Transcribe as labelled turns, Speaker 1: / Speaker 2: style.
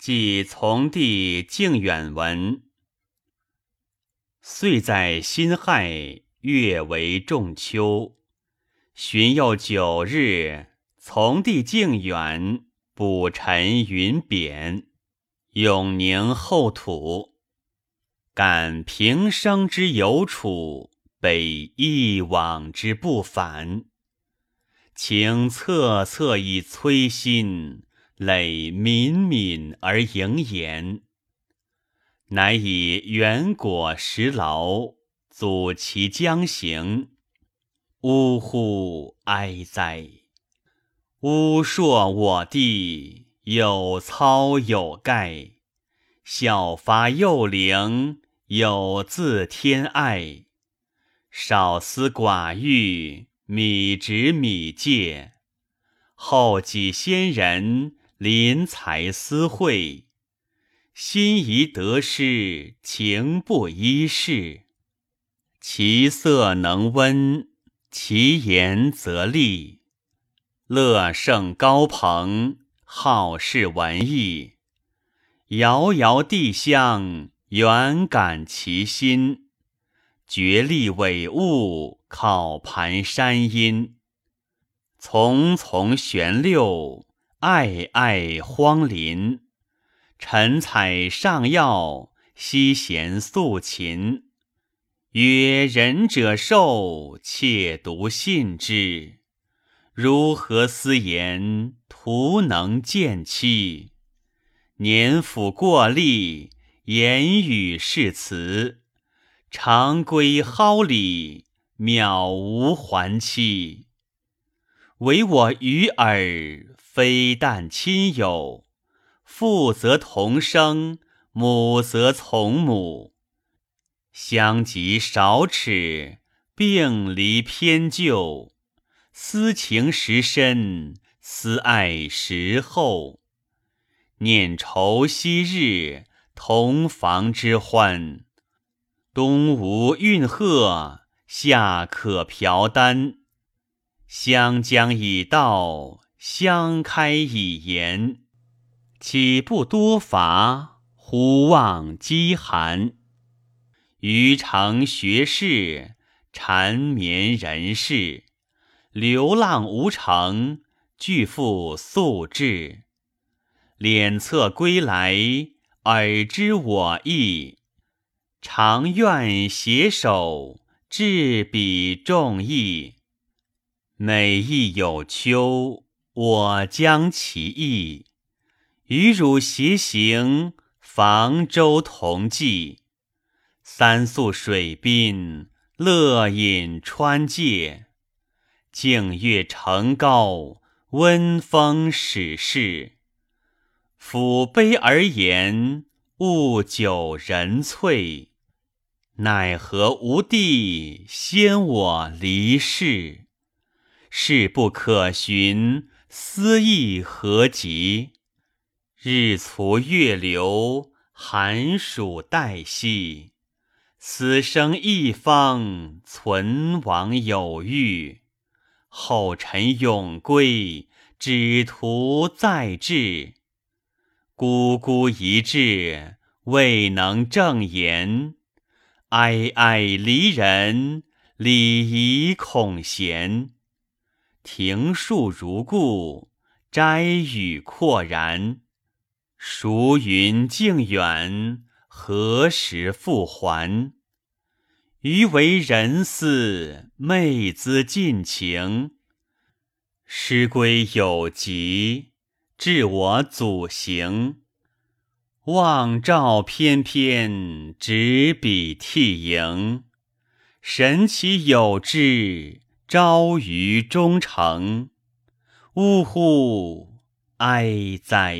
Speaker 1: 即从弟敬远闻。岁在辛亥，月为仲秋，旬又九日，从弟敬远补陈云贬，永宁后土。感平生之有处，北一往之不返。情恻恻以摧心。累敏敏而盈言，乃以远果实劳，阻其将行。呜呼哀哉！乌硕我地，有操有盖，效发幼灵，有自天爱。少思寡欲，米直米戒，后几先人。临财私会，心仪得失，情不依事。其色能温，其言则利。乐胜高朋，好事文艺。遥遥地相，远感其心。绝力伟物，考盘山阴。丛丛玄六。爱爱荒林，晨采上药，夕弦素琴。曰仁者寿，且独信之。如何思言，徒能见期。年甫过立，言语是辞。常归蒿里，渺无还期。唯我与尔。非但亲友，父则同生，母则从母。相及少齿，并离偏旧。思情时深，思爱时厚。念愁昔日同房之欢，冬无运鹤，夏可嫖丹。湘江已到。相开以言，岂不多乏？忽望饥寒。余常学士，缠绵人世，流浪无成，俱复素质。敛策归来，尔知我意。常愿携手，至彼众义。每亦有秋。我将其意，与汝偕行，房舟同济，三宿水滨，乐饮川界，静月城高，温风始适。抚杯而言，物酒人萃，奈何吾弟先我离世？事不可寻。思意何极？日卒月流，寒暑待息。死生一方，存亡有余。后尘永归，只图再至。孤孤一掷，未能正言。哀哀离人，礼仪恐嫌。庭树如故，斋语阔然。孰云径远，何时复还？余为人思，昧兹尽情。师归有疾，致我祖行。望照翩翩，执笔涕盈。神奇有志。朝于忠诚，呜呼哀哉！